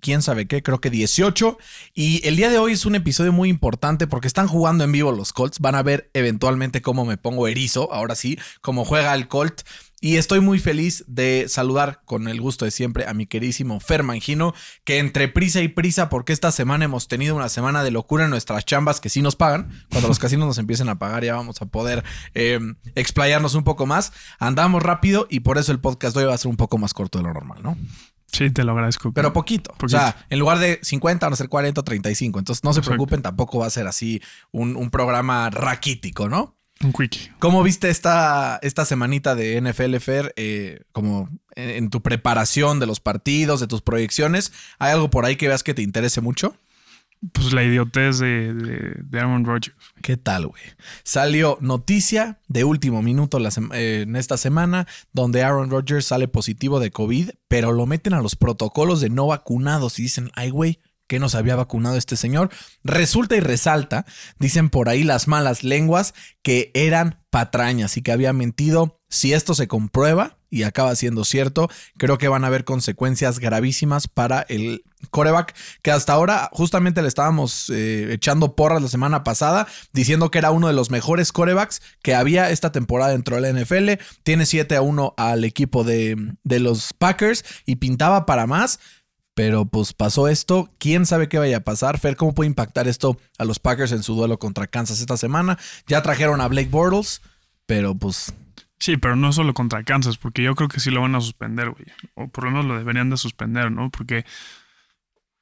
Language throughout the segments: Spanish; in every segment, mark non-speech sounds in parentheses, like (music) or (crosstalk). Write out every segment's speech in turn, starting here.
quién sabe qué, creo que 18. Y el día de hoy es un episodio muy importante porque están jugando en vivo los Colts. Van a ver eventualmente cómo me pongo erizo, ahora sí, cómo juega el Colt. Y estoy muy feliz de saludar con el gusto de siempre a mi queridísimo Fer Mangino, que entre prisa y prisa, porque esta semana hemos tenido una semana de locura en nuestras chambas que sí nos pagan. Cuando los casinos nos empiecen a pagar, ya vamos a poder eh, explayarnos un poco más. Andamos rápido y por eso el podcast de hoy va a ser un poco más corto de lo normal, ¿no? Sí, te lo agradezco. Pero poquito. O sea, en lugar de 50 van a ser 40 o 35. Entonces no se preocupen, tampoco va a ser así un, un programa raquítico, ¿no? Un quickie. ¿Cómo viste esta, esta semanita de NFL Fair? eh, como en, en tu preparación de los partidos, de tus proyecciones. ¿Hay algo por ahí que veas que te interese mucho? Pues la idiotez de, Aaron Rodgers. ¿Qué tal, güey? Salió noticia de último minuto eh, en esta semana donde Aaron Rodgers sale positivo de COVID, pero lo meten a los protocolos de no vacunados y dicen, ay, güey, que no se había vacunado este señor. Resulta y resalta, dicen por ahí las malas lenguas, que eran patrañas y que había mentido. Si esto se comprueba y acaba siendo cierto, creo que van a haber consecuencias gravísimas para el coreback, que hasta ahora justamente le estábamos eh, echando porras la semana pasada, diciendo que era uno de los mejores corebacks que había esta temporada dentro de la NFL. Tiene 7 a 1 al equipo de, de los Packers y pintaba para más. Pero pues pasó esto. ¿Quién sabe qué vaya a pasar? Fer, ¿cómo puede impactar esto a los Packers en su duelo contra Kansas esta semana? Ya trajeron a Blake Bortles, pero pues Sí, pero no solo contra Kansas, porque yo creo que sí lo van a suspender, güey. O por lo menos lo deberían de suspender, ¿no? Porque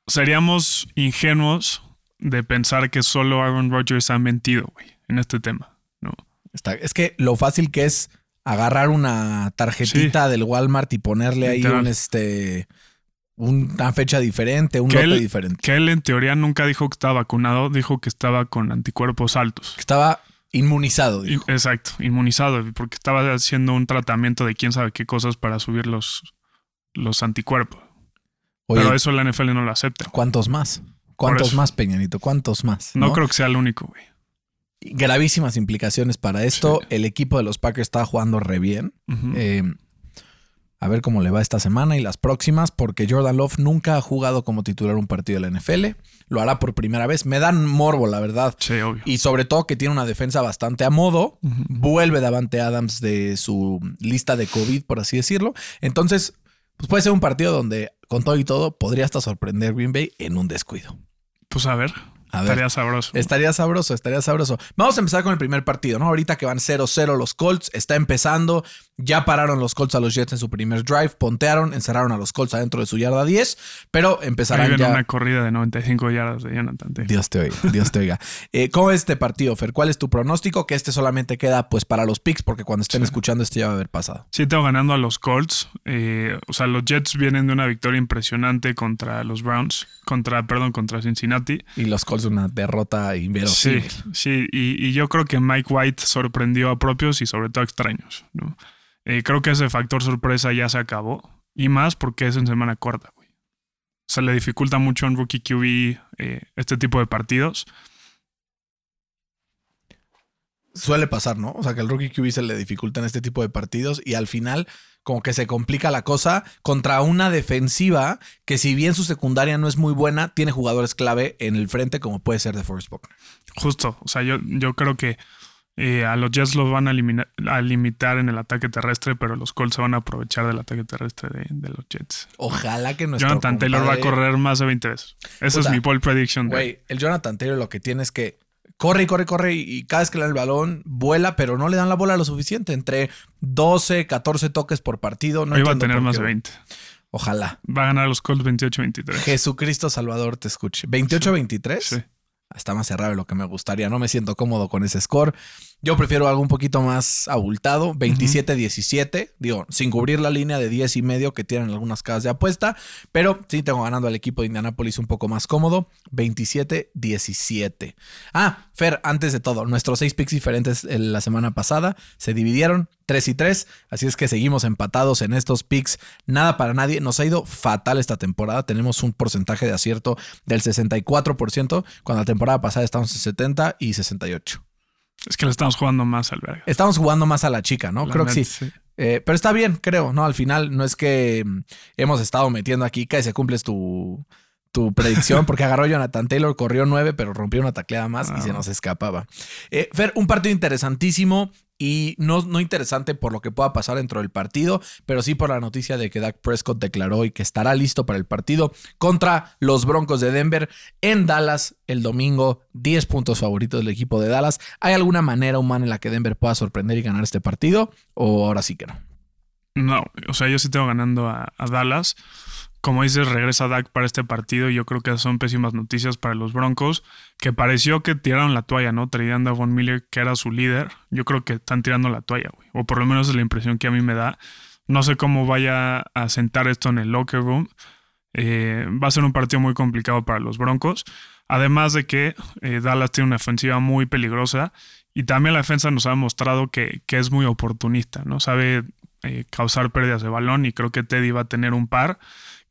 seríamos ingenuos de pensar que solo Aaron Rodgers ha mentido, güey, en este tema, ¿no? Está, es que lo fácil que es agarrar una tarjetita del Walmart y ponerle ahí un este una fecha diferente, un Que lote él, diferente. que él en teoría nunca dijo que estaba vacunado, dijo que estaba con anticuerpos altos. Que estaba inmunizado, dijo. Exacto, inmunizado, porque estaba haciendo un tratamiento de quién sabe qué cosas para subir los, los anticuerpos. Oye, Pero eso la NFL no lo acepta. ¿cuántos más? ¿Cuántos más, Peñanito? ¿Cuántos más? No, creo que sea el único, güey. Gravísimas implicaciones para esto. Sí. El equipo de los Packers está jugando re bien. Eh, a ver cómo le va esta semana y las próximas, porque Jordan Love nunca ha jugado como titular un partido de la NFL. Lo hará por primera vez. Me dan morbo, la verdad. sí, obvio. Y sobre todo que tiene una defensa bastante a modo. Ujú. Vuelve Davante Adams de su lista de COVID, por así decirlo. Entonces, pues puede ser un partido donde, con todo y todo, podría hasta sorprender Green Bay en un descuido. Pues a ver, A ver. estaría sabroso. Estaría sabroso, estaría sabroso. Vamos a empezar con el primer partido, ¿no? Ahorita que van 0-0 los Colts, está empezando. Ya pararon los Colts a los Jets en su primer drive, pontearon, encerraron a los Colts adentro de su yarda 10, pero Ahí empezarán viene ya. una corrida de 95 yardas de Jonathan Taylor. Dios te oiga, Dios te oiga. (laughs) Eh, ¿Cómo es este partido, Fer? ¿Cuál es tu pronóstico? Que este solamente queda pues para los picks, porque cuando estén Sí. escuchando este ya va a haber pasado. Sí, tengo ganando a los Colts. Eh, o sea, los Jets vienen de una victoria impresionante contra los Browns, contra, perdón, contra Cincinnati. Y los Colts una derrota Sí, inverosímil. sí, y, y yo creo que Mike White sorprendió a propios y sobre todo a extraños. ¿no? Eh, creo que ese factor sorpresa ya se acabó. Y más porque es en semana corta, güey. Se le dificulta mucho a un rookie QB eh, este tipo de partidos. Suele pasar, ¿no? O sea, que el rookie QB se le dificulta en este tipo de partidos y al final como que se complica la cosa contra una defensiva que si bien su secundaria no es muy buena, tiene jugadores clave en el frente como puede ser de Forrest Buckner. Justo. O sea, yo, yo creo que eh, a los Jets los van a, limitar en el ataque terrestre, pero los Colts se van a aprovechar del ataque terrestre de, de los Jets. Ojalá que nuestro Jonathan Taylor va a correr más de 20 veces. Esa es mi ball prediction. Güey, el Jonathan Taylor lo que tiene es que corre y corre y corre y, cada vez que le dan el balón vuela, pero no le dan la bola lo suficiente. Entre 12, 14 toques por partido. No Hoy va a tener más de güey. 20. Ojalá. Va a ganar los Colts 28-23. Jesucristo Salvador te escuche. 28-23. Sí. Está más cerrado de lo que me gustaría. No me siento cómodo con ese score. Yo prefiero algo un poquito más abultado, 27-17, digo, sin cubrir la línea de 10 y medio que tienen algunas casas de apuesta, pero sí tengo ganando al equipo de Indianapolis un poco más cómodo, 27-17. Ah, Fer, antes de todo, nuestros seis picks diferentes la semana pasada se dividieron 3 y 3, así es que seguimos empatados en estos picks, nada para nadie, nos ha ido fatal esta temporada, tenemos un porcentaje de acierto del 64%, cuando la temporada pasada estábamos en 70 y 68. Es que le estamos jugando más al verga. Estamos jugando más a la chica, ¿no? La creo que sí. Eh, pero está bien, creo, ¿no? Al final no es que mm, hemos estado metiendo aquí que se cumples tu, tu predicción, porque agarró Jonathan Taylor, corrió nueve, pero rompió una tacleada más y Ah. se nos escapaba. Eh, Fer, un partido interesantísimo y no, no interesante por lo que pueda pasar dentro del partido, pero sí por la noticia de que Dak Prescott declaró y que estará listo para el partido contra los Broncos de Denver en Dallas el domingo. 10 puntos favoritos del equipo de Dallas. ¿Hay alguna manera humana en la que Denver pueda sorprender y ganar este partido? ¿O ahora sí que no? No, o sea, yo sí tengo ganando a, a Dallas. Como dices, regresa Dak para este partido. Yo creo que son pésimas noticias para los Broncos, que pareció que tiraron la toalla, ¿no? Trayendo a Von Miller, que era su líder. Yo creo que están tirando la toalla, güey. O por lo menos es la impresión que a mí me da. No sé cómo vaya a sentar esto en el locker room. Eh, va a ser un partido muy complicado para los Broncos. Además de que eh, Dallas tiene una ofensiva muy peligrosa y también la defensa nos ha demostrado que, que es muy oportunista, ¿no? Sabe eh, causar pérdidas de balón y creo que Teddy va a tener un par,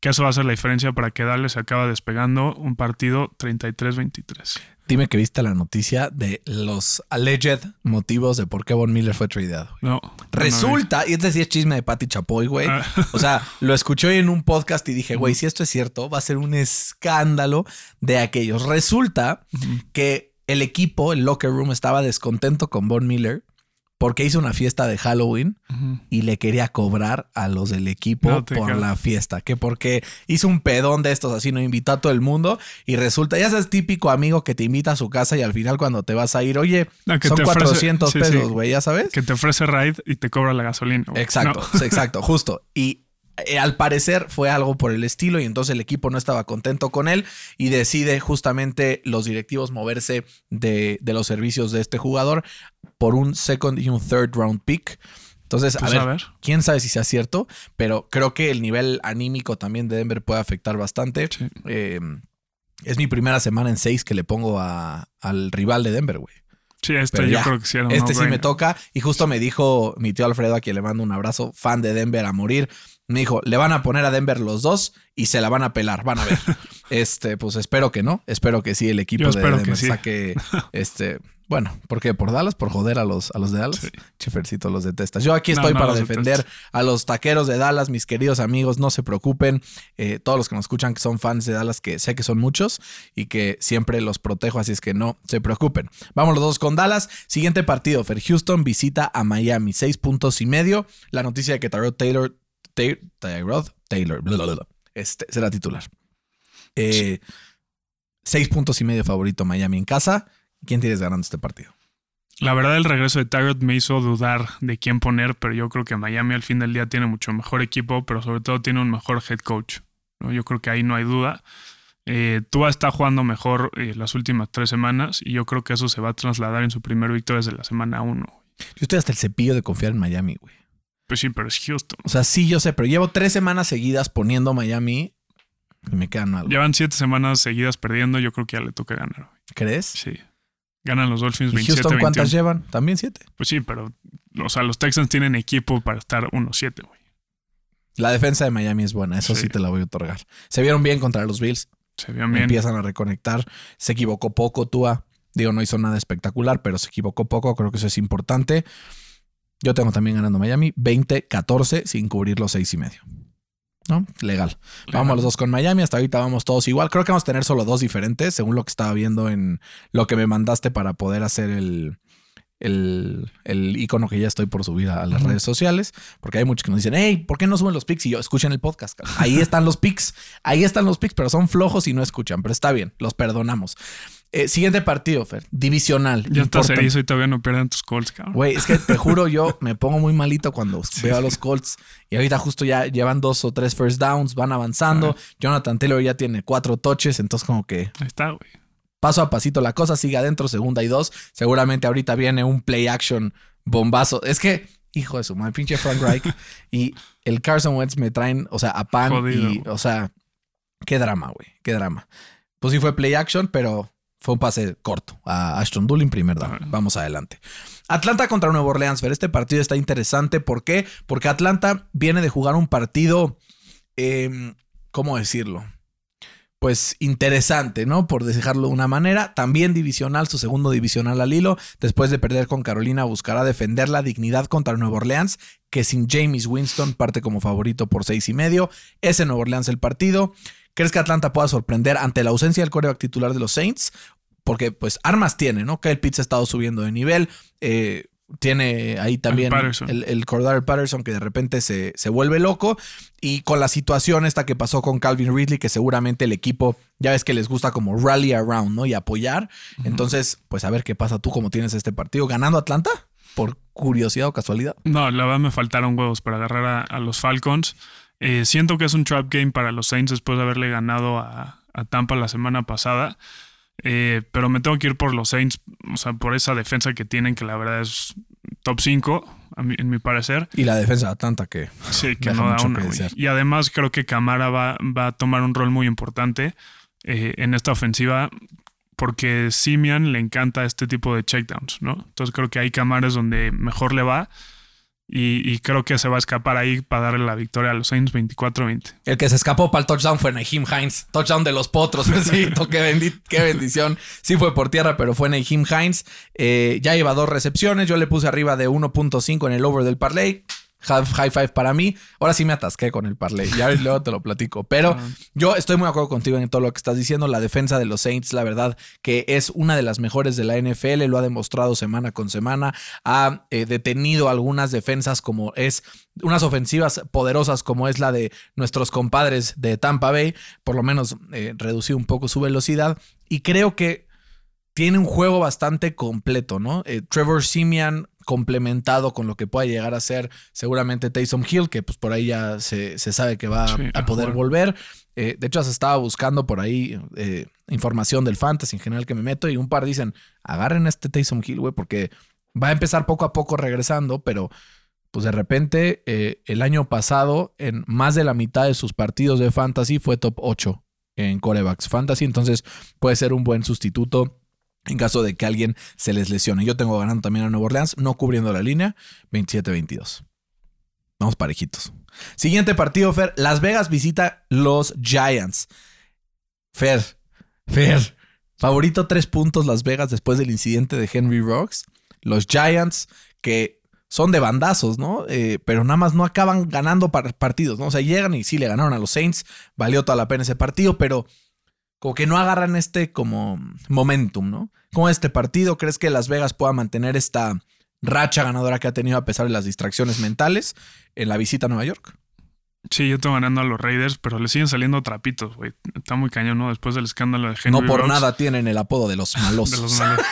que eso va a ser la diferencia para que Dallas se acaba despegando un partido 33-23. Dime que viste la noticia de los alleged motivos de por qué Von Miller fue tradeado. No, Resulta, y este sí es chisme de Patty Chapoy, güey. Ah. O sea, lo escuché hoy en un podcast y dije, güey, si esto es cierto, va a ser un escándalo de aquellos. Resulta que el equipo, el locker room, estaba descontento con Von Miller porque hizo una fiesta de Halloween y le quería cobrar a los del equipo No por la fiesta. Que porque hizo un pedón de estos así, no invitó a todo el mundo y resulta, ya sabes, típico amigo que te invita a su casa y al final cuando te vas a ir, oye, No, que son ofrece- 400 sí, sí. pesos, güey, ya sabes. Que te ofrece ride y te cobra la gasolina. Exacto, No. exacto, (laughs) justo. Y eh, al parecer fue algo por el estilo y entonces el equipo no estaba contento con él y decide justamente los directivos moverse de, de los servicios de este jugador por un second y un third round pick. Entonces, Pues a, ver, a ver. quién sabe si sea cierto, pero creo que el nivel anímico también de Denver puede afectar bastante. Sí. Eh, es mi primera semana en seis que le pongo a- al rival de Denver, güey. Sí, este Pero yo ya, creo que sí era un Este sí me toca. Y justo me dijo mi tío Alfredo, a quien le mando un abrazo, fan de Denver a morir. Me dijo, le van a poner a Denver los dos y se la van a pelar, van a ver. (laughs) este, pues espero que no. Espero que sí el equipo Yo de que Denver sí. saque este. Bueno, ¿por qué? ¿Por Dallas? ¿Por joder a los, a los de Dallas? Sí. Chefercito los detestas. Yo aquí estoy no para defender a los taqueros de Dallas, mis queridos amigos, no se preocupen. Eh, todos los que nos escuchan que son fans de Dallas, que sé que son muchos y que siempre los protejo, así es que no se preocupen. Vamos los dos con Dallas. Siguiente partido, Fer Houston visita a Miami, seis puntos y medio. La noticia de que Tyrod Taylor, Taylor, bla, bla, bla, este, será titular. Eh, Seis puntos y medio favorito Miami en casa. ¿Quién tienes ganando este partido? La verdad, el regreso de Tyrod me hizo dudar de quién poner, pero yo creo que Miami al fin del día tiene mucho mejor equipo, pero sobre todo tiene un mejor head coach. ¿no? Yo creo que ahí no hay duda. Eh, Tua está jugando mejor eh, las últimas tres semanas y yo creo que eso se va a trasladar en su primer victoria desde la semana uno. Yo estoy hasta el cepillo de confiar en Miami, güey. Pues sí, pero es Houston. O sea, sí, yo sé, pero llevo tres semanas seguidas poniendo Miami y me quedan mal. Llevan siete semanas seguidas perdiendo, yo creo que ya le toca ganar. güey. ¿Crees? Sí. Ganan los Dolphins ¿Y 27 Houston cuántas 21. llevan? También siete. Pues sí, pero o sea, los Texans tienen equipo para estar 1-7, güey. La defensa de Miami es buena, eso sí. Sí. te la voy a otorgar. Se vieron bien contra los Bills, Se vean bien. empiezan a reconectar. Se equivocó poco Tua. Digo, no hizo nada espectacular, pero se equivocó poco. Creo que eso es importante. Yo tengo también ganando Miami 20-14 sin cubrir los seis y medio. ¿No? Legal. Vamos los dos con Miami. Hasta ahorita vamos todos igual. Creo que vamos a tener solo dos diferentes, según lo que estaba viendo en lo que me mandaste para poder hacer el, el, el icono que ya estoy por subir a, a las redes sociales. Porque hay muchos que nos dicen, hey, ¿por qué no suben los pics? Y yo, escuchen el podcast. cabrón. Ahí están los pics. Ahí están los pics, pero son flojos y no escuchan. Pero está bien, los perdonamos. Eh, siguiente partido, Fer. Divisional. Ya estás Importante. erizo y todavía no pierden tus calls, cabrón. Güey, es que te (laughs) juro, yo me pongo muy malito cuando veo a los Colts. Y ahorita justo ya llevan dos o tres first downs, van avanzando. Ah. Jonathan Taylor ya tiene cuatro touches, entonces como que Ahí está, güey. paso a pasito la cosa, sigue adentro, segunda y dos. Seguramente ahorita viene un play action bombazo. Es que, hijo de su madre, pinche Frank Reich (laughs) y el Carson Wentz me traen, o sea, a pan Jodido. y, o sea, qué drama, güey, qué drama. Pues sí fue play action, pero fue un pase corto a Ashton Doolin, primer down. Vamos adelante. Atlanta contra Nuevo Orleans, Fer. Este partido está interesante. ¿Por qué? Porque Atlanta viene de jugar un partido, eh, ¿cómo decirlo? Pues interesante, ¿no? Por dejarlo de una manera. También divisional, su segundo divisional al hilo. Después de perder con Carolina, buscará defender la dignidad contra Nuevo Orleans, que sin James Winston parte como favorito por seis y medio. Es en Nuevo Orleans el partido. ¿Crees que Atlanta pueda sorprender ante la ausencia del coreback titular de los Saints? Porque, pues, armas tiene, ¿no? Kyle Pitts ha estado subiendo de nivel. eh, tiene ahí también Patterson. el, el Cordero Patterson que de repente se, se vuelve loco. Y con la situación esta que pasó con Calvin Ridley, que seguramente el equipo, ya ves que les gusta como rally around, ¿no? Y apoyar. Entonces, pues a ver qué pasa tú, cómo tienes este partido. ¿Ganando Atlanta? Por curiosidad o casualidad. No, la verdad me faltaron huevos para agarrar a, a los Falcons. Eh, siento que es un trap game para los Saints después de haberle ganado a, a Tampa la semana pasada. Eh, pero me tengo que ir por los Saints, o sea, por esa defensa que tienen, que la verdad es top 5, a mi- en mi parecer. Y la defensa de Atlanta que... Sí, que Deja no da una. Y además creo que Camara va, va a tomar un rol muy importante eh, en esta ofensiva porque Simian le encanta este tipo de checkdowns, ¿no? Entonces creo que hay Camara es donde mejor le va y, creo que se va a escapar ahí para darle la victoria a los Saints 24-20. El que se escapó para el touchdown fue Naheem Hines. Touchdown de los potros. (laughs) Besito, qué, bendi- qué bendición. Sí fue por tierra, pero fue Naheem Hines. Eh, ya lleva dos recepciones. Yo le puse arriba de 1.5 en el over del parlay. High five para mí. Ahora sí me atasqué con el parlay. Ya (laughs) luego te lo platico. Pero yo estoy muy de acuerdo contigo en todo lo que estás diciendo. La defensa de los Saints, la verdad, que es una de las mejores de la NFL. Lo ha demostrado semana con semana. Ha eh, detenido algunas defensas como es unas ofensivas poderosas como es la de nuestros compadres de Tampa Bay. Por lo menos eh, reducido un poco su velocidad. Y creo que tiene un juego bastante completo, ¿no? Eh, Trevor Simian complementado con lo que pueda llegar a ser seguramente Taysom Hill, que pues por ahí ya se, se sabe que va Sí, a poder volver. Eh, de hecho, se estaba buscando por ahí eh, información del fantasy en general que me meto y un par dicen, agarren a este Taysom Hill, güey, porque va a empezar poco a poco regresando, pero pues de repente eh, el año pasado en más de la mitad de sus partidos de fantasy fue top 8 en corebacks fantasy, entonces puede ser un buen sustituto en caso de que alguien se les lesione. Yo tengo ganando también a Nueva Orleans, no cubriendo la línea, 27-22. Vamos parejitos. Siguiente partido, Fer. Las Vegas visita los Giants. Fer, Fer. Favorito tres puntos Las Vegas después del incidente de Henry Rocks. Los Giants que son de bandazos, ¿no? Eh, pero nada más no acaban ganando par- partidos, ¿no? O sea, llegan y sí le ganaron a los Saints. Valió toda la pena ese partido, pero como que no agarran este como momentum, ¿no? ¿Cómo es este partido? ¿Crees que Las Vegas pueda mantener esta racha ganadora que ha tenido a pesar de las distracciones mentales en la visita a Nueva York? Sí, yo estoy ganando a los Raiders, pero le siguen saliendo trapitos, güey. Está muy cañón, ¿no? Después del escándalo de Henry no por Rocks, nada tienen el apodo de los malos. (laughs) de los malos.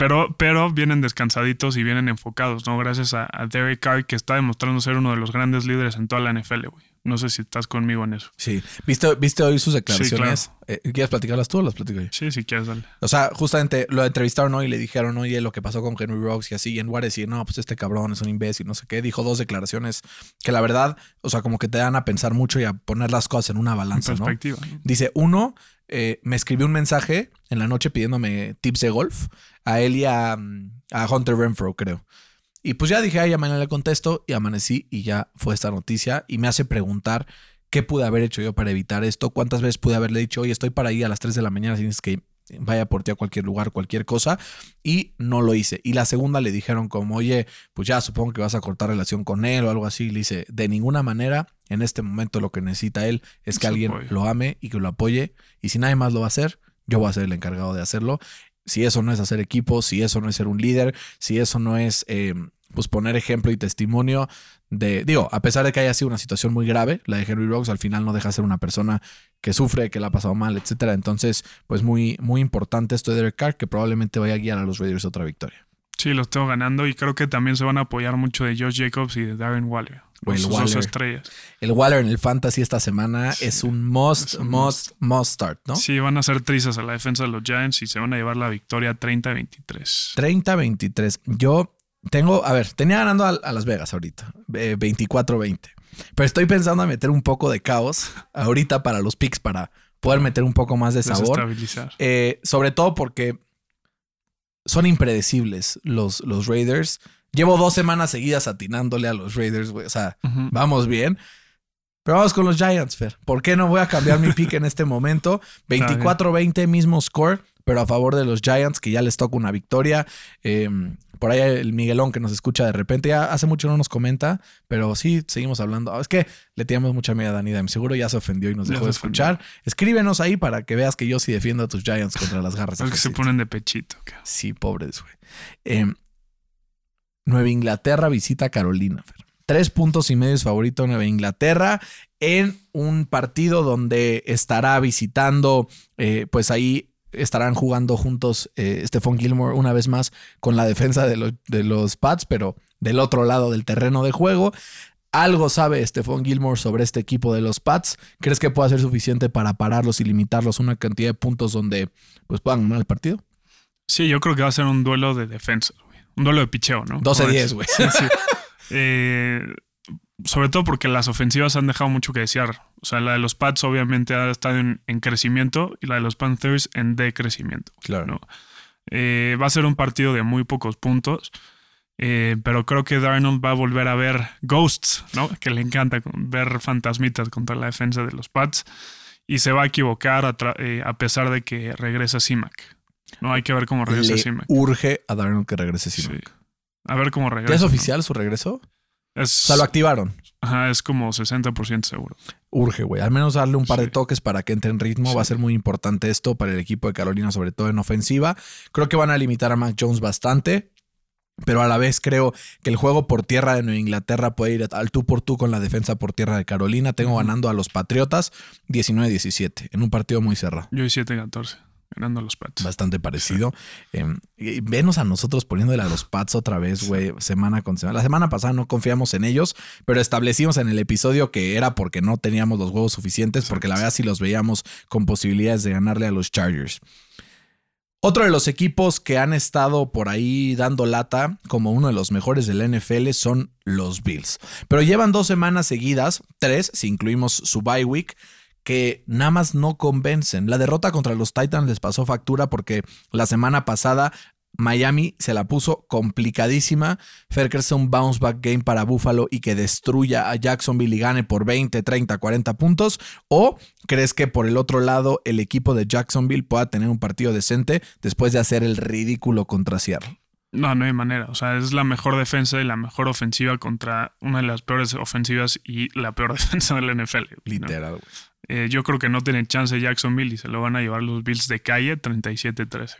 Pero, pero vienen descansaditos y vienen enfocados, ¿no? Gracias a, a Derek Carr, que está demostrando ser uno de los grandes líderes en toda la NFL, güey. No sé si estás conmigo en eso. Sí. ¿Viste, ¿Viste hoy sus declaraciones? claro. Eh, ¿Quieres platicarlas tú o las platico yo? Sí, si quieres, dale. O sea, justamente lo entrevistaron hoy y le dijeron, oye, lo que pasó con Henry Rocks y así. Y en de decir, no, pues este cabrón es un imbécil, no sé qué, dijo dos declaraciones que la verdad, o sea, como que te dan a pensar mucho y a poner las cosas en una En balanza, ¿no? perspectiva. ¿no? Dice, uno, eh, me escribió un mensaje en la noche pidiéndome tips de golf a él y a, mm, a Hunter Renfro, creo. Y pues ya dije, ay, ya mañana le contesto y amanecí y ya fue esta noticia y me hace preguntar qué pude haber hecho yo para evitar esto, cuántas veces pude haberle dicho, oye, estoy para ir a las 3 de la mañana, tienes que vaya por ti a cualquier lugar, cualquier cosa, y no lo hice. Y la segunda le dijeron como, oye, pues ya supongo que vas a cortar relación con él o algo así. Le dice, de ninguna manera, en este momento lo que necesita él es que alguien lo ame y que lo apoye. Y si nadie más lo va a hacer, yo voy a ser el encargado de hacerlo. Si eso no es hacer equipo, si eso no es ser un líder, si eso no es eh, pues poner ejemplo y testimonio de, digo, a pesar de que haya sido una situación muy grave, la de Henry Rocks al final no deja de ser una persona que sufre, que la ha pasado mal, etcétera. Entonces, pues muy, muy importante esto de Derek Carr, que probablemente vaya a guiar a los Raiders a otra victoria. Sí, los tengo ganando y creo que también se van a apoyar mucho de Josh Jacobs y de Darren Waller. El Waller. estrellas. El Waller en el Fantasy esta semana es un must, es un must, must start, ¿no? Sí, van a hacer trizas a la defensa de los Giants y se van a llevar la victoria 30-23. 30-23. Yo tengo, a ver, tenía ganando a, a Las Vegas ahorita, eh, 24-20. Pero estoy pensando en meter un poco de caos ahorita para los picks, para poder meter un poco más de sabor. Desestabilizar. Eh, sobre todo porque son impredecibles los, los Raiders. Llevo dos semanas seguidas atinándole a los Raiders, güey. O sea, vamos bien. Pero vamos con los Giants, Fer. ¿Por qué no voy a cambiar mi pick en este momento? (laughs) 24-20, mismo score, pero a favor de los Giants, que ya les toca una victoria. Eh, por ahí el Miguelón que nos escucha de repente, ya hace mucho no nos comenta, pero sí seguimos hablando. Es que le teníamos mucha miedo a Dani Dime. Seguro ya se ofendió y nos dejó de escuchar. Escríbenos ahí para que veas que yo sí defiendo a tus Giants contra las garras. Los que se ponen de pechito. cabrón. Sí, pobres, güey. Eh, Nueva Inglaterra visita a Carolina. Tres puntos y medio es favorito Nueva Inglaterra en un partido donde estará visitando, eh, pues ahí estarán jugando juntos eh, Stephon Gilmore una vez más con la defensa de, los- de los Pats, pero del otro lado del terreno de juego. Algo sabe Stephon Gilmore sobre este equipo de los Pats. ¿Crees que pueda ser suficiente para pararlos y limitarlos una cantidad de puntos donde pues puedan ganar el partido? Sí, yo creo que va a ser un duelo de defensa. Un duelo de picheo, ¿no? 12-10, Como güey. Sí, sí. (laughs) Eh, sobre todo porque las ofensivas han dejado mucho que desear. O sea, la de los Pats obviamente ha estado en, en crecimiento y la de los Panthers en decrecimiento. Claro. ¿no? Eh, va a ser un partido de muy pocos puntos. eh, pero creo que Darnold va a volver a ver ghosts, ¿no? Que le encanta ver fantasmitas contra la defensa de los Pats. Y se va a equivocar a, eh, a pesar de que regresa Simac. No hay que ver cómo regresa Le Simac. urge a Darnold que regrese Sí. A ver cómo regresa. ¿Ya es ¿no? oficial su regreso? O Es, sea, lo activaron. ajá, es como 60% seguro. Urge, güey. Al menos darle un par de toques para que entre en ritmo. Sí. Va a ser muy importante esto para el equipo de Carolina, sobre todo en ofensiva. Creo que van a limitar a Mac Jones bastante. Pero a la vez creo que el juego por tierra de Nueva Inglaterra puede ir al tú por tú con la defensa por tierra de Carolina. Tengo ganando a los Patriotas 19-17 en un partido muy cerrado. Yo 7-14, ganando a los Pats. Bastante parecido. Eh, y venos a nosotros poniéndole a los Pats otra vez, güey, semana con semana. La semana pasada no confiamos en ellos, pero establecimos en el episodio que era porque no teníamos los huevos suficientes, porque la verdad sí los veíamos con posibilidades de ganarle a los Chargers. Otro de los equipos que han estado por ahí dando lata como uno de los mejores de la NFL son los Bills. Pero llevan dos semanas seguidas, tres si incluimos su bye week, que nada más no convencen. La derrota contra los Titans les pasó factura porque la semana pasada Miami se la puso complicadísima. Fer, ¿crees que sea un bounce back game para Buffalo y que destruya a Jacksonville y gane por 20, 30, 40 puntos? ¿O crees que por el otro lado el equipo de Jacksonville pueda tener un partido decente después de hacer el ridículo contra Seattle? No, no hay manera. O sea, es la mejor defensa y la mejor ofensiva contra una de las peores ofensivas y la peor (laughs) defensa del NFL. Literal, güey. Eh, yo creo que no tienen chance Jacksonville y se lo van a llevar los Bills de calle 37-13.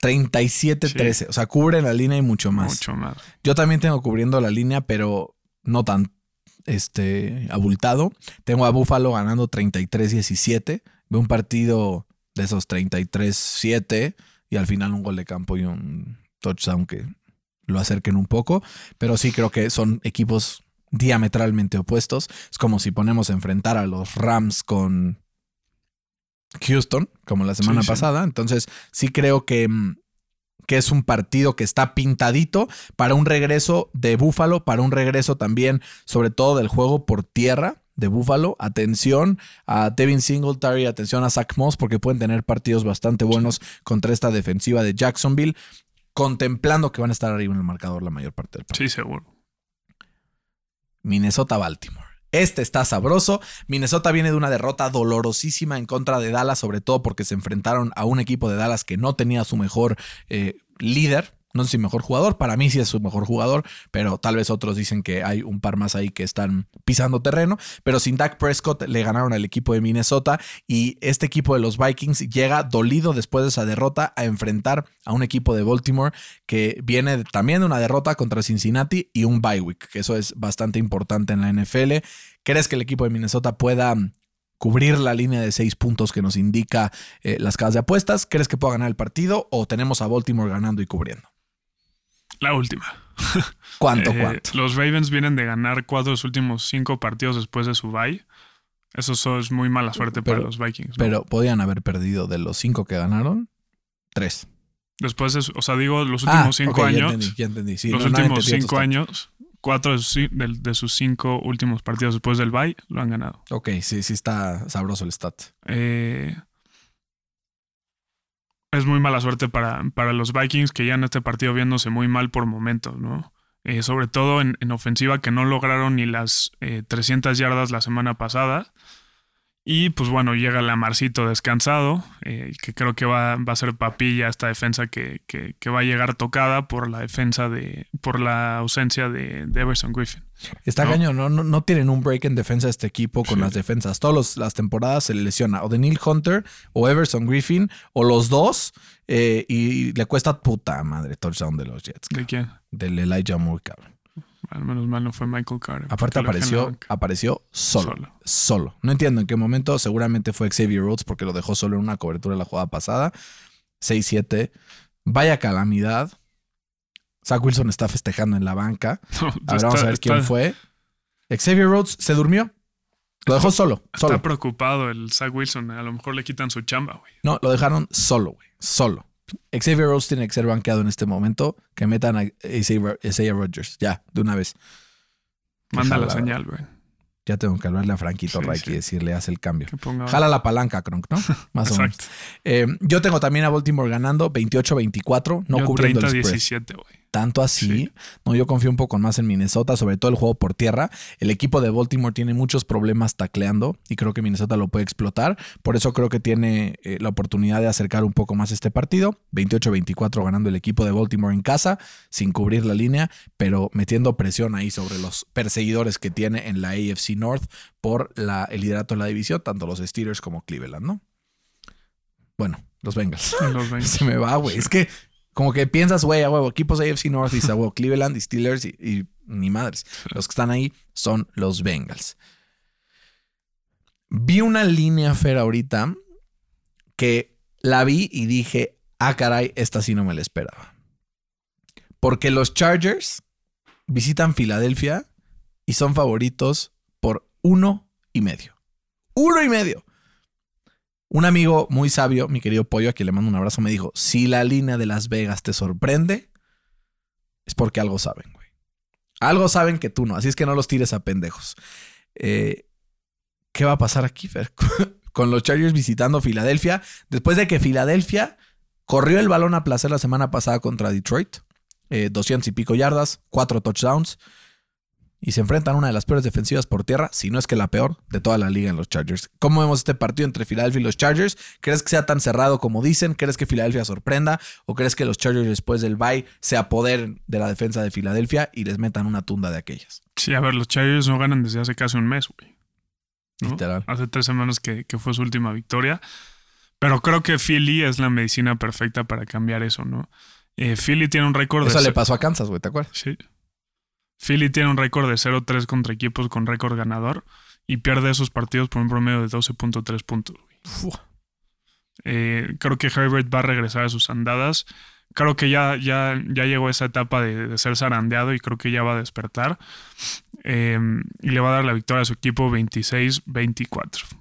37-13. O sea, cubren la línea y mucho más. Mucho más. Yo también tengo cubriendo la línea, pero no tan este, abultado. Tengo a Buffalo ganando 33-17. Veo un partido de esos 33-7 y al final un gol de campo y un touchdown que lo acerquen un poco. Pero sí creo que son equipos diametralmente opuestos. Es como si ponemos a enfrentar a los Rams con Houston, como la semana Sí, sí. pasada. Entonces sí creo que, que es un partido que está pintadito para un regreso de Búfalo, para un regreso también, sobre todo del juego por tierra de Búfalo. Atención a Devin Singletary, atención a Zach Moss, porque pueden tener partidos bastante buenos contra esta defensiva de Jacksonville, contemplando que van a estar arriba en el marcador la mayor parte del partido. Sí, seguro. Minnesota-Baltimore. Este está sabroso. Minnesota viene de una derrota dolorosísima en contra de Dallas, sobre todo porque se enfrentaron a un equipo de Dallas que no tenía su mejor eh, líder. No sé si mejor jugador, para mí sí es su mejor jugador, pero tal vez otros dicen que hay un par más ahí que están pisando terreno. Pero sin Dak Prescott le ganaron al equipo de Minnesota y este equipo de los Vikings llega dolido después de esa derrota a enfrentar a un equipo de Baltimore que viene también de una derrota contra Cincinnati y un bye week, que eso es bastante importante en la NFL. ¿Crees que el equipo de Minnesota pueda cubrir la línea de seis puntos que nos indica eh, las casas de apuestas? ¿Crees que pueda ganar el partido o tenemos a Baltimore ganando y cubriendo? La última. (laughs) ¿Cuánto, Eh, cuánto? Los Ravens vienen de ganar cuatro de los últimos cinco partidos después de su bye. Eso so- es muy mala suerte para los Vikings. ¿no? Pero podían haber perdido de los cinco que ganaron, tres. Después de o sea, digo, los Ah, últimos cinco ok, ya años. entendí, ya entendí. Sí, los no, últimos cinco años, cuatro de sus, de, de sus cinco últimos partidos después del bye lo han ganado. Ok, sí, sí está sabroso el stat. Eh, es muy mala suerte para, para los Vikings que ya en este partido viéndose muy mal por momentos, ¿no? Eh, sobre todo en, en ofensiva que no lograron ni las eh, 300 yardas la semana pasada. Y pues bueno, llega Lamarcito descansado, eh, que creo que va, va a ser papilla esta defensa que, que- que va a llegar tocada por la defensa de, por la ausencia de, de Everson Griffin. Está No. cañón, ¿no? No, no tienen un break en defensa este equipo con Sí. las defensas. Todas las temporadas se le lesiona o Neil Hunter o Everson Griffin o los dos eh, y le cuesta puta madre touchdown de los Jets. ¿De quién? Del Elijah Moore, cabrón. Al menos mal no fue Michael Carter. Aparte apareció, apareció solo, Solo. solo. No entiendo en qué momento. Seguramente fue Xavier Rhodes porque lo dejó solo en una cobertura de la jugada pasada. 6-7. Vaya calamidad. Zach Wilson está festejando en la banca. (laughs) No, A ver, vamos está- a ver quién está- fue. Xavier Rhodes se durmió. Lo dejó solo. Está Solo. preocupado el Zach Wilson. A lo mejor le quitan su chamba, güey. No, lo dejaron solo, güey. Solo. Xavier Rhodes tiene que ser banqueado en este momento. Que metan a Isaiah Rodgers. Ya, de una vez. Manda Ojalá. la señal, güey. Ya tengo que hablarle a Franquito Sí, y decirle, haz el cambio. Jala la palanca, Kronk, ¿no? (laughs) Más o menos. Exacto. Eh, yo tengo también a Baltimore ganando 28-24, no Yo cubriendo el spread. 30-17, güey. Tanto así. Sí. No, yo confío un poco más en Minnesota, sobre todo el juego por tierra. El equipo de Baltimore tiene muchos problemas tacleando y creo que Minnesota lo puede explotar. Por eso creo que tiene eh, la oportunidad de acercar un poco más este partido. 28-24 ganando el equipo de Baltimore en casa, sin cubrir la línea, pero metiendo presión ahí sobre los perseguidores que tiene en la AFC North por la, el liderato de la división, tanto los Steelers como Cleveland, ¿no? Bueno, los Bengals. Los (laughs) 20. Se me va, güey. Es que como que piensas, güey, a huevo, equipos AFC North y a huevo, Cleveland y Steelers y, y ni madres. Los que están ahí son los Bengals. Vi una línea, Fer, ahorita que la vi y dije, ah, caray, esta sí no me la esperaba. Porque los Chargers visitan Filadelfia y son favoritos por uno y medio. Uno y medio. Un amigo muy sabio, mi querido Pollo, a quien le mando un abrazo, me dijo: Si la línea de Las Vegas te sorprende, es porque algo saben, güey. Algo saben que tú no, así es que no los tires a pendejos. Eh, ¿Qué va a pasar aquí, Fer? (laughs) Con los Chargers visitando Filadelfia, después de que Filadelfia corrió el balón a placer la semana pasada contra Detroit, eh, 200 y pico yardas, cuatro touchdowns, y se enfrentan a una de las peores defensivas por tierra, si no es que la peor de toda la liga en los Chargers. ¿Cómo vemos este partido entre Filadelfia y los Chargers? ¿Crees que sea tan cerrado como dicen? ¿Crees que Filadelfia sorprenda? ¿O crees que los Chargers después del bye se apoderen de la defensa de Filadelfia y les metan una tunda de aquellas? Sí, a ver, los Chargers no ganan desde hace casi un mes, güey. ¿no? Literal. Hace tres semanas que, que fue su última victoria. Pero creo que Philly es la medicina perfecta para cambiar eso, ¿no? Eh, Philly tiene un récord Eso de. le pasó a Kansas, güey, ¿te acuerdas? Sí. Philly tiene un récord de 0-3 contra equipos con récord ganador y pierde esos partidos por un promedio de 12.3 puntos. Eh, creo que Herbert va a regresar a sus andadas. Creo que ya, ya, ya llegó esa etapa de, de ser zarandeado y creo que ya va a despertar. Eh, y le va a dar la victoria a su equipo 26-24.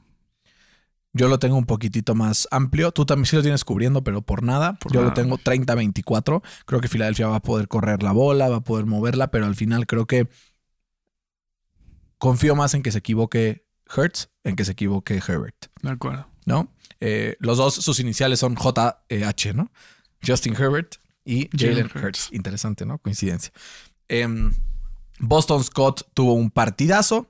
Yo lo tengo un poquitito más amplio. Tú también sí lo tienes cubriendo, pero por nada. Por Yo lo tengo 30-24. Creo que Filadelfia va a poder correr la bola, va a poder moverla, pero al final creo que confío más en que se equivoque Hertz, en que se equivoque Herbert, De acuerdo. ¿no? Eh, los dos, sus iniciales son JH, ¿no? Justin Herbert y Jalen Jalen Hurts. Interesante, ¿no? Coincidencia. Em, Boston Scott tuvo un partidazo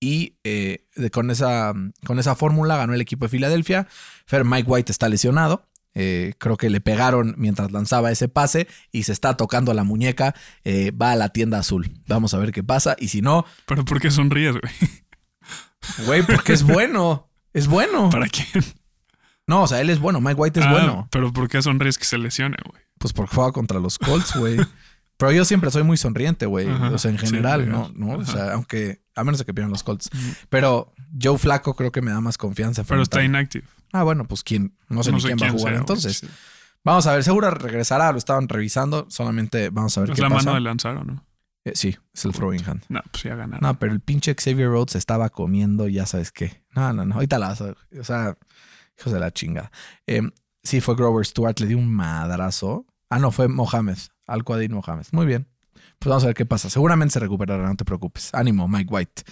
y eh, de- con esa, con esa fórmula ganó el equipo de Filadelfia. Fer Mike White está lesionado. Eh, creo que le pegaron mientras lanzaba ese pase y se está tocando la muñeca. Eh, va a la tienda azul. Vamos a ver qué pasa. Y si no, Pero ¿por qué sonríes, güey? güey, porque es bueno. Es bueno. ¿Para quién? No, o sea, él es bueno. Mike White es Ah, bueno. Pero ¿por qué sonríes que se lesione, güey? Pues porque juega contra los Colts, güey. Pero yo siempre soy muy sonriente, güey. O sea, en general. ¿no? ¿no? O sea, aunque, a menos de que pierdan los Colts. Pero Joe Flaco creo que me da más confianza. Pero está inactive. Ah, bueno, pues quién, no sé ni quién, va a jugar sea, entonces. Sí. Vamos a ver, seguro regresará, lo estaban revisando, solamente vamos a ver Es qué la pasa. mano de lanzar, ¿o no? Eh, sí, es el throwing hand. No, pues ya ganaron. No, pero el pinche Xavier Rhodes estaba comiendo, ya sabes qué. No, no, no. Ahorita la vas a- O sea, hijos de la chingada. Eh, sí, fue Grover Stewart, le dio un madrazo. Ah, no, fue Mohamed. Al Mohamed. Muy bien. Pues vamos a ver qué pasa. Seguramente se recuperará, no te preocupes. Ánimo, Mike White.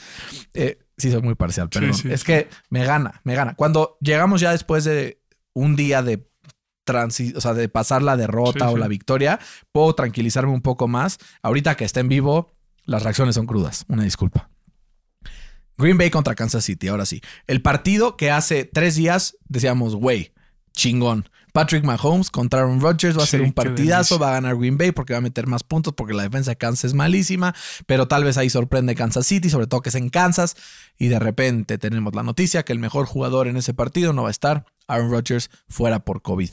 Eh, sí, soy muy parcial, Sí, sí, es sí. que me gana, me gana. Cuando llegamos ya después de un día de o sea, de pasar la derrota o la victoria, puedo tranquilizarme un poco más. Ahorita que está en vivo, las reacciones son crudas. Una disculpa. Green Bay contra Kansas City, ahora sí. El partido que hace tres días decíamos, güey, chingón. Patrick Mahomes contra Aaron Rodgers va a Sí, ser un partidazo, va a ganar Green Bay porque va a meter más puntos porque la defensa de Kansas es malísima, pero tal vez ahí sorprende Kansas City, sobre todo que es en Kansas, y de repente tenemos la noticia que el mejor jugador en ese partido no va a estar, Aaron Rodgers fuera por COVID.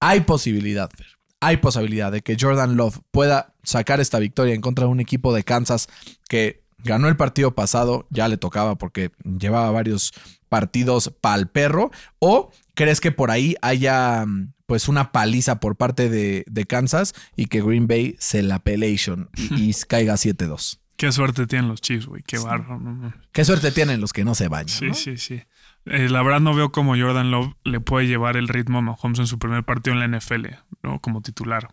Hay posibilidad, Fer, hay posibilidad de que Jordan Love pueda sacar esta victoria en contra de un equipo de Kansas que ganó el partido pasado, ya le tocaba porque llevaba varios partidos pa'l perro, o crees que por ahí haya pues una paliza por parte de, de Kansas y que Green Bay se la pelation y, y (laughs) caiga 7-2. Qué suerte tienen los Chiefs, güey. Qué barro. no. Qué suerte tienen los que no se bañan. Sí, ¿no? sí, sí. Eh, la verdad no veo cómo Jordan Love le puede llevar el ritmo a Mahomes en su primer partido en la NFL, ¿no? Como titular.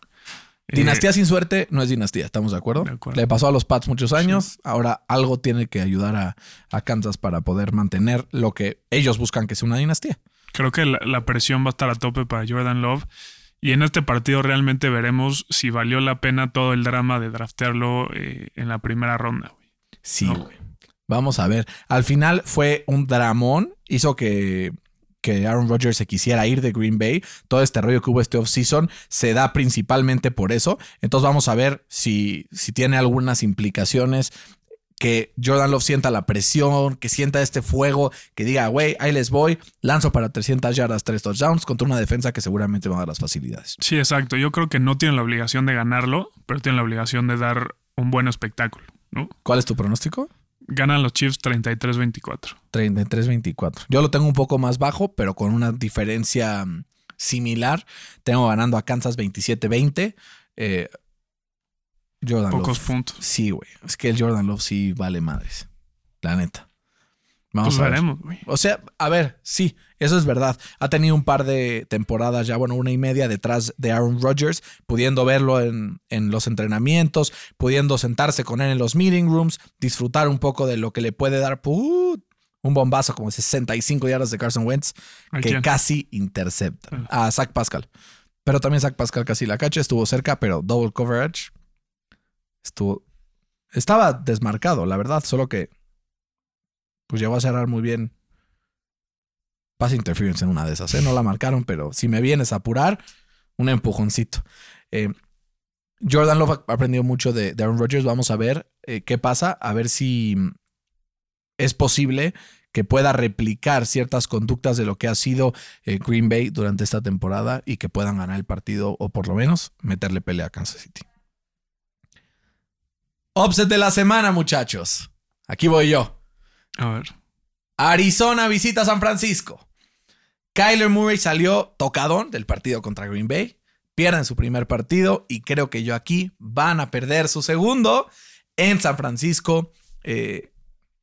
Eh, Dinastía sin suerte no es dinastía, ¿estamos de acuerdo? De acuerdo. Le pasó a los Pats muchos años, ahora algo tiene que ayudar a, a Kansas para poder mantener lo que ellos buscan que sea una dinastía. creo que la, la presión va a estar a tope para Jordan Love. Y en este partido realmente veremos si valió la pena todo el drama de draftearlo eh, en la primera ronda. güey. Sí, No. güey. Vamos a ver. Al final fue un dramón. Hizo que, que Aaron Rodgers se quisiera ir de Green Bay. Todo este rollo que hubo este offseason se da principalmente por eso. Entonces vamos a ver si, si tiene algunas implicaciones. Que Jordan Love sienta la presión, que sienta este fuego, que diga, güey, ahí les voy, lanzo para 300 yardas, 3 touchdowns contra una defensa que seguramente va a dar las facilidades. Sí, exacto. Yo creo que no tiene la obligación de ganarlo, pero tiene la obligación de dar un buen espectáculo. ¿no? ¿Cuál es tu pronóstico? Ganan los Chiefs 33-24. 33-24. Yo lo tengo un poco más bajo, pero con una diferencia mm, similar. Tengo ganando a Kansas 27-20. Eh, Jordan Pocos Love. puntos. Sí, güey. Es que el Jordan Love sí vale madres. La neta. Vamos Pues a ver. veremos, güey. O sea, a ver, sí, eso es verdad. Ha tenido un par de temporadas ya, bueno, una y media detrás de Aaron Rodgers, pudiendo verlo en, en los entrenamientos, pudiendo sentarse con él en los meeting rooms, disfrutar un poco de lo que le puede dar ¡put! un bombazo como 65 yardas de Carson Wentz, ¿A que quién? casi intercepta Ah. a Zach Pascal. Pero también Zach Pascal casi la cacha, estuvo cerca, pero double coverage estuvo. Estaba desmarcado, la verdad, solo que pues llegó a cerrar muy bien. Pass interference en una de esas, ¿eh? No la marcaron, pero si me vienes a apurar, un empujoncito. Eh, Jordan Love ha aprendido mucho de, Aaron Rodgers. Vamos a ver eh, qué pasa, a ver si mm, es posible que pueda replicar ciertas conductas de lo que ha sido Green Bay durante esta temporada y que puedan ganar el partido o por lo menos meterle pelea a Kansas City. Upset de la semana, muchachos. Aquí voy yo. A ver. Arizona visita San Francisco. Kyler Murray salió tocadón del partido contra Green Bay. Pierden su primer partido y creo que yo aquí van a perder su segundo en San Francisco. Eh,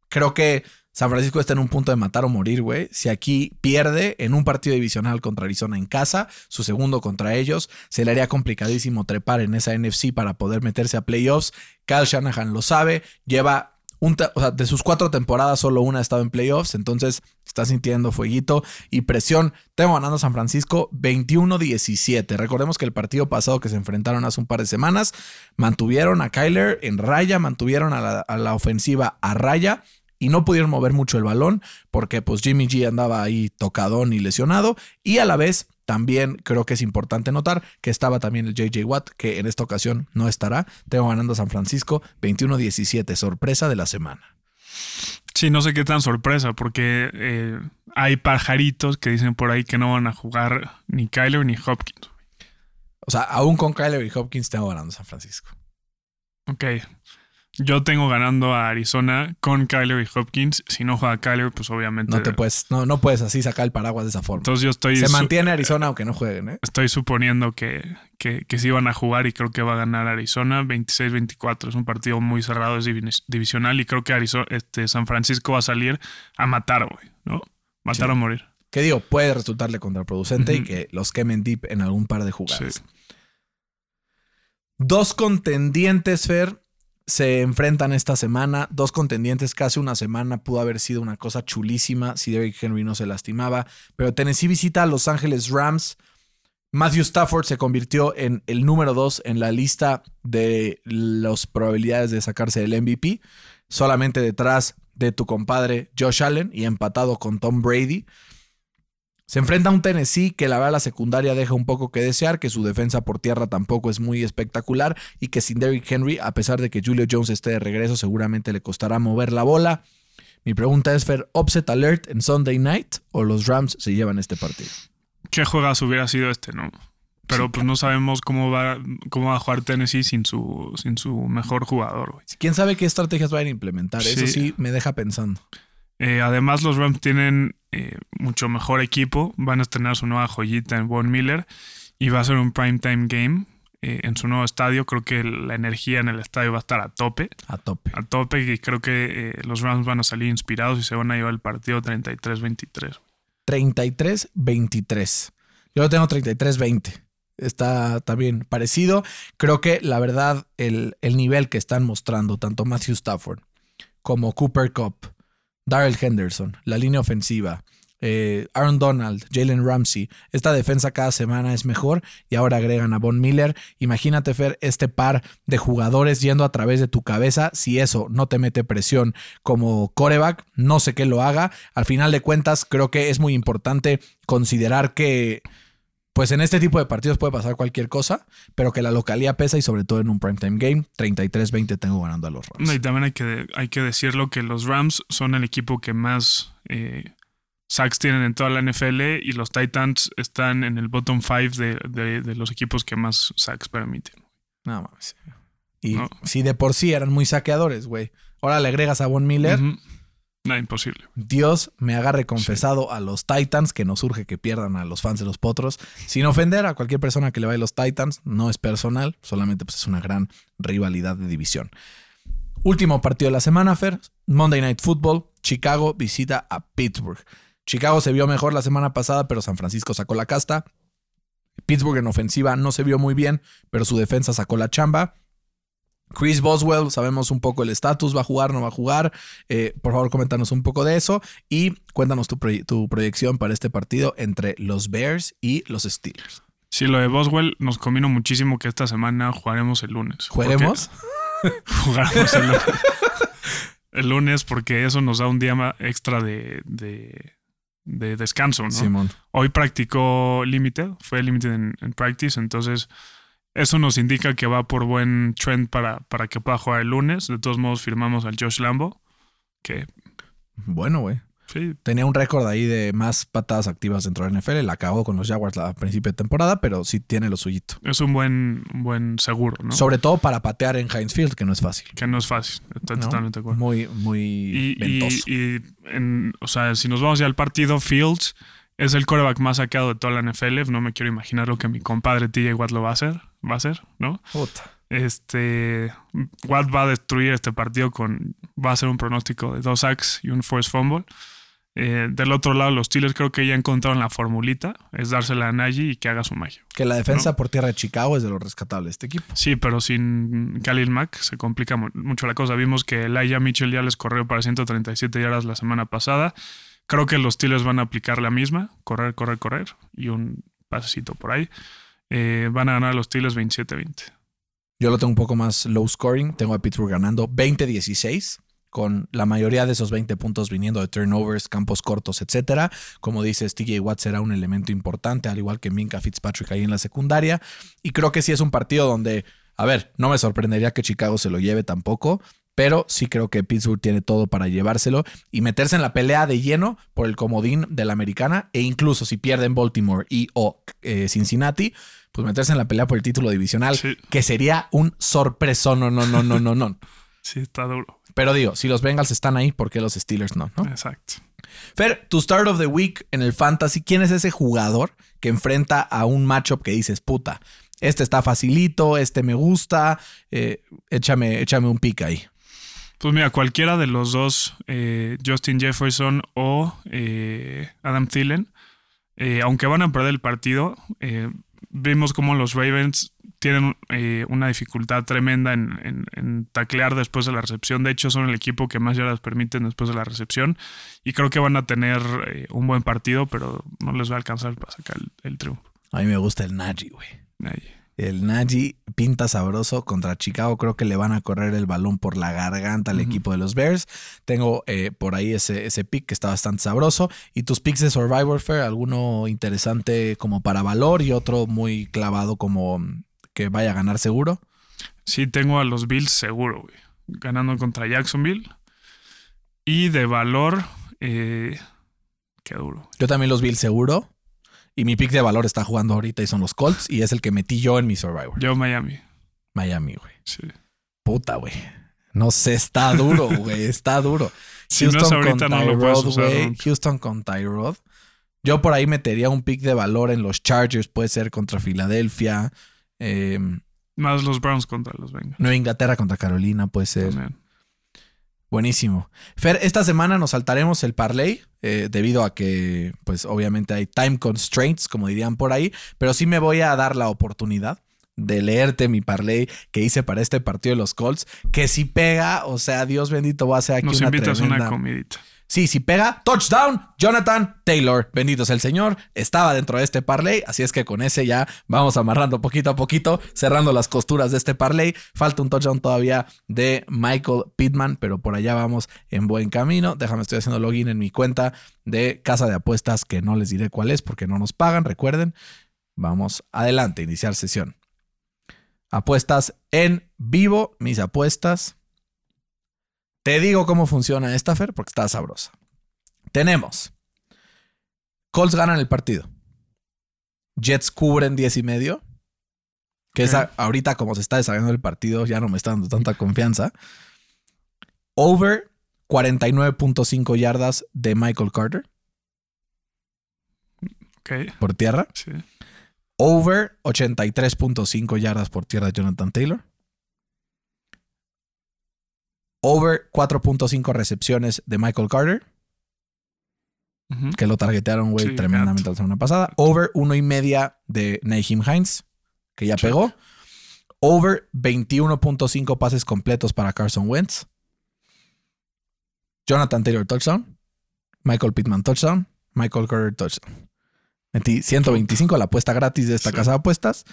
creo que San Francisco está en un punto de matar o morir, güey. Si aquí pierde en un partido divisional contra Arizona en casa, su segundo contra ellos, se le haría complicadísimo trepar en esa NFC para poder meterse a playoffs. Kyle Shanahan lo sabe, lleva de sus cuatro temporadas, solo una ha estado en playoffs, entonces está sintiendo fueguito y presión. Tengo ganando San Francisco 21-17. Recordemos que el partido pasado que se enfrentaron hace un par de semanas, mantuvieron a Kyler en raya, mantuvieron a la, a la ofensiva a raya y no pudieron mover mucho el balón porque pues Jimmy G andaba ahí tocadón y lesionado y a la vez también creo que es importante notar que estaba también el JJ Watt que en esta ocasión no estará. Tengo ganando a San Francisco 21-17, sorpresa de la semana. Sí, no sé qué tan sorpresa, porque eh, hay pajaritos que dicen por ahí que no van a jugar ni Kyler ni Hopkins. O sea, aún con Kyler y Hopkins tengo ganando San Francisco. Ok. Yo tengo ganando a Arizona con Kyler y Hopkins. Si no juega Kyler, pues obviamente. No te puedes, no, no puedes así sacar el paraguas de esa forma. Entonces yo estoy. Se mantiene Arizona aunque no jueguen, ¿eh? Estoy suponiendo que, que, que sí van a jugar y creo que va a ganar Arizona 26-24. Es un partido muy cerrado, es divi- divisional y creo que Arizona, este, San Francisco va a salir a matar, güey, ¿no? Matar Sí. o morir. Que digo, puede resultarle contraproducente y que los quemen deep en algún par de jugadas. Sí. Dos contendientes, Fer, se enfrentan esta semana. Dos contendientes, casi una semana. Pudo haber sido una cosa chulísima si Derrick Henry no se lastimaba. Pero Tennessee visita a Los Ángeles Rams. Matthew Stafford se convirtió en el número dos en la lista de las probabilidades de sacarse el MVP. Solamente detrás de tu compadre Josh Allen y empatado con Tom Brady. Se enfrenta a un Tennessee que la verdad la secundaria deja un poco que desear, que su defensa por tierra tampoco es muy espectacular y que sin Derrick Henry, a pesar de que Julio Jones esté de regreso, seguramente le costará mover la bola. Mi pregunta es, Fer, ¿upset alert en Sunday night o los Rams se llevan este partido? ¿Qué juegas hubiera sido este, no? Pero pues no sabemos cómo va, cómo va a jugar Tennessee sin su, sin su mejor jugador, güey. ¿Quién sabe qué estrategias van a implementar? Eso sí me deja pensando. Eh, además, los Rams tienen eh, mucho mejor equipo. Van a estrenar su nueva joyita en Von Miller y va a ser un primetime game eh, en su nuevo estadio. Creo que la energía en el estadio va a estar a tope. A tope. A tope y creo que eh, los Rams van a salir inspirados y se van a llevar el partido 33-23. 33-23. Yo lo tengo 33-20. Está también parecido. Creo que la verdad, el, el nivel que están mostrando tanto Matthew Stafford como Cooper Cup, Darrell Henderson, la línea ofensiva, eh, Aaron Donald, Jalen Ramsey, esta defensa cada semana es mejor y ahora agregan a Von Miller. Imagínate, Fer, este par de jugadores yendo a través de tu cabeza. Si eso no te mete presión como coreback, no sé qué lo haga. Al final de cuentas, creo que es muy importante considerar que pues en este tipo de partidos puede pasar cualquier cosa, pero que la localidad pesa y sobre todo en un primetime game, 33-20 tengo ganando a los Rams. Y también hay que, hay que decirlo que los Rams son el equipo que más eh, sacks tienen en toda la NFL y los Titans están en el bottom five de, de- de los equipos que más sacks permiten. No mames. Y No. si de por sí eran muy saqueadores, güey. Ahora le agregas a Von Miller. Ujú. No, imposible. Dios me agarre confesado a los Titans, que nos urge que pierdan a los fans de los Potros, sin ofender a cualquier persona que le vaya a los Titans, no es personal, solamente pues es una gran rivalidad de división. Último partido de la semana, Fer, Monday Night Football, Chicago visita a Pittsburgh. Chicago se vio mejor la semana pasada, pero San Francisco sacó la casta. Pittsburgh en ofensiva no se vio muy bien, pero su defensa sacó la chamba. Chris Boswell, sabemos un poco el estatus, va a jugar, no va a jugar. Eh, por favor, coméntanos un poco de eso y cuéntanos tu, proy- tu proyección para este partido entre los Bears y los Steelers. Sí, lo de Boswell nos convino muchísimo que esta semana jugaremos el lunes. ¿Jugaremos? (laughs) Jugaremos el lunes. el lunes porque eso nos da un día extra de, de, de descanso, ¿no? Simón. Hoy practicó Limited, fue Limited en, en practice, entonces eso nos indica que va por buen trend para, para que pueda jugar el lunes. De todos modos, firmamos al Josh Lambo, que Bueno, güey. sí, Tenía un récord ahí de más patadas activas dentro de la NFL. La acabó con los Jaguars a principio de temporada, pero sí tiene lo suyito. es un buen, un buen seguro, ¿no? Sobre todo para patear en Heinz Field, que no es fácil. que no es fácil, estoy ¿no? totalmente de acuerdo. Muy, muy Y, y, ventoso. y en- o sea, si nos vamos ya al partido, Fields es el coreback más saqueado de toda la NFL. No me quiero imaginar lo que mi compadre TJ Watt lo va a hacer, va a hacer, ¿no? Puta. Este Watt va a destruir este partido con va a ser un pronóstico de dos sacks y un force fumble. Eh, del otro lado, los Steelers creo que ya encontraron la formulita, es dársela a Najee y que haga su magia. Que la defensa por tierra de Chicago es de lo rescatable de este equipo. Sí, pero sin Khalil Mack se complica mu- mucho la cosa. Vimos que Elijah Mitchell ya les corrió para 137 yardas la semana pasada. Creo que los Steelers van a aplicar la misma, correr, correr, correr y un pasecito por ahí. Eh, van a ganar los Steelers 27-20. Yo lo tengo un poco más low scoring. Tengo a Pittsburgh ganando 20-16, con la mayoría de esos 20 puntos viniendo de turnovers, campos cortos, etcétera. Como dices, TJ Watt será un elemento importante, al igual que Minka Fitzpatrick ahí en la secundaria. Y creo que sí es un partido donde, a ver, no me sorprendería que Chicago se lo lleve tampoco. Pero sí creo que Pittsburgh tiene todo para llevárselo y meterse en la pelea de lleno por el comodín de la americana. E incluso si pierden Baltimore y o eh, Cincinnati, pues meterse en la pelea por el título divisional, Sí. que sería un sorpreso. No, no, no, no, no, no. (laughs) Sí, está duro. Pero digo, si los Bengals están ahí, ¿por qué los Steelers no? ¿no? Exacto. Fer, tu start of the week en el fantasy, ¿quién es ese jugador que enfrenta a un matchup que dices, puta, este está facilito, este me gusta, eh, échame, échame un pick ahí? Pues mira, cualquiera de los dos, eh, Justin Jefferson o eh, Adam Thielen, eh, aunque van a perder el partido, eh, vimos como los Ravens tienen una dificultad tremenda en, en- en taclear después de la recepción. De hecho, son el equipo que más yardas permiten después de la recepción. Y creo que van a tener un buen partido, pero no les va a alcanzar para sacar el, el triunfo. A mí me gusta el Najee, güey. Ahí. El Najee pinta sabroso contra Chicago. Creo que le van a correr el balón por la garganta al equipo de los Bears. Tengo eh, por ahí ese, ese pick que está bastante sabroso. ¿Y tus picks de Survivor Fair? ¿Alguno interesante como para valor y otro muy clavado como mm, que vaya a ganar seguro? Sí, tengo a los Bills seguro, güey. Ganando contra Jacksonville. Y de valor, eh, qué duro. Yo también los el seguro. Y mi pick de valor está jugando ahorita y son los Colts. Y es el que metí yo en mi Survivor. Yo Miami. Miami, güey. Sí. Puta, güey. No sé, está duro, (laughs) güey. Está duro. Si no es ahorita, no lo puedes usar güey. Houston con Tyrod. Yo por ahí metería un pick de valor en los Chargers. Puede ser contra Filadelfia. Eh, Más los Browns contra los Bengals. Nueva Inglaterra contra Carolina. Puede ser. También. Buenísimo. Fer, esta semana nos saltaremos el parlay eh, debido a que, pues obviamente hay time constraints, como dirían por ahí, pero sí me voy a dar la oportunidad de leerte mi parlay que hice para este partido de los Colts, que si pega, o sea, Dios bendito, voy a hacer aquí Nos una invitas a una tremenda- comidita. Sí, si pega, touchdown, Jonathan Taylor. Bendito sea el Señor. Estaba dentro de este parlay, así es que con ese ya vamos amarrando poquito a poquito, cerrando las costuras de este parlay. Falta un touchdown todavía de Michael Pittman, pero por allá vamos en buen camino. Déjame, estoy haciendo login en mi cuenta de casa de apuestas, que no les diré cuál es porque no nos pagan, recuerden. Vamos adelante, iniciar sesión. Apuestas en vivo, mis apuestas. Te digo cómo funciona esta, Fer, porque está sabrosa. Tenemos. Colts ganan el partido. Jets cubren 10 y medio. Que esa, ahorita, como se está desarrollando el partido, ya no me está dando tanta confianza. Over 49.5 yardas de Michael Carter Ok. por tierra. Sí. Over 83.5 yardas por tierra de Jonathan Taylor. Over 4.5 recepciones de Michael Carter. Que lo targetearon, güey, Sí, tremendamente gato. la semana pasada. Over uno y media de Naheem Hines, que ya Check. pegó. Over 21.5 pases completos para Carson Wentz. Jonathan Taylor touchdown. Michael Pittman touchdown. Michael Carter touchdown. Metí 125 la apuesta gratis de esta Sí. casa de apuestas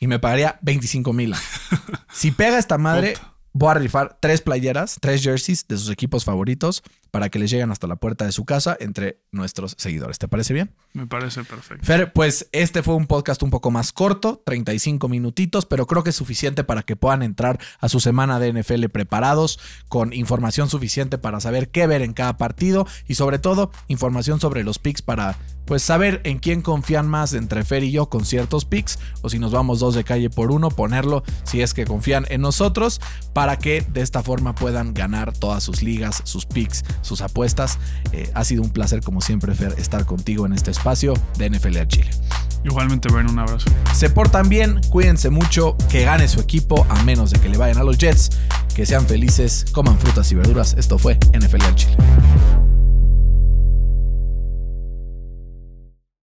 y me pagaría 25 mil. (laughs) si pega esta madre, Puta. Voy a rifar tres playeras, tres jerseys de sus equipos favoritos para que les lleguen hasta la puerta de su casa entre nuestros seguidores. ¿Te parece bien? Me parece perfecto. Fer, pues este fue un podcast un poco más corto, 35 minutitos, pero creo que es suficiente para que puedan entrar a su semana de NFL preparados, con información suficiente para saber qué ver en cada partido y sobre todo información sobre los picks para pues saber en quién confían más entre Fer y yo con ciertos picks o si nos vamos dos de calle por uno, ponerlo si es que confían en nosotros para que de esta forma puedan ganar todas sus ligas, sus picks, sus apuestas. Eh, ha sido un placer como siempre Fer estar contigo en este espacio de NFL al Chile. Igualmente, ven un abrazo. Se portan bien, cuídense mucho, que gane su equipo a menos de que le vayan a los Jets, que sean felices, coman frutas y verduras. Esto fue NFL al Chile.